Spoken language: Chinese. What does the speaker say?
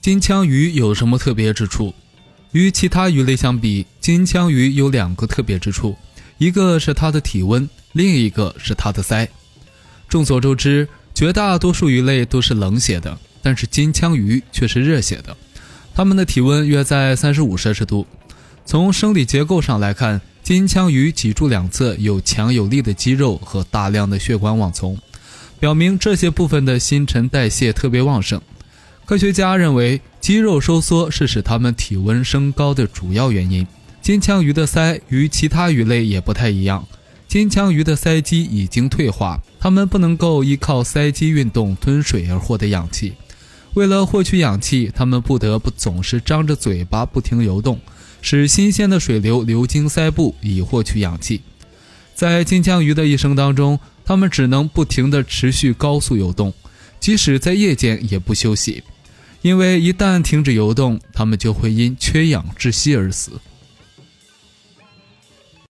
金枪鱼有什么特别之处？与其他鱼类相比，金枪鱼有两个特别之处，一个是它的体温，另一个是它的鳃。众所周知，绝大多数鱼类都是冷血的，但是金枪鱼却是热血的。它们的体温约在三十五摄氏度。从生理结构上来看，金枪鱼脊柱两侧有强有力的肌肉和大量的血管网丛，表明这些部分的新陈代谢特别旺盛。科学家认为，肌肉收缩是使它们体温升高的主要原因。金枪鱼的鳃与其他鱼类也不太一样，金枪鱼的鳃肌已经退化，它们不能够依靠鳃肌运动吞水而获得氧气。为了获取氧气，它们不得不总是张着嘴巴不停游动。使新鲜的水流流经鳃部以获取氧气。在金枪鱼的一生当中，它们只能不停地持续高速游动，即使在夜间也不休息，因为一旦停止游动，它们就会因缺氧窒息而死。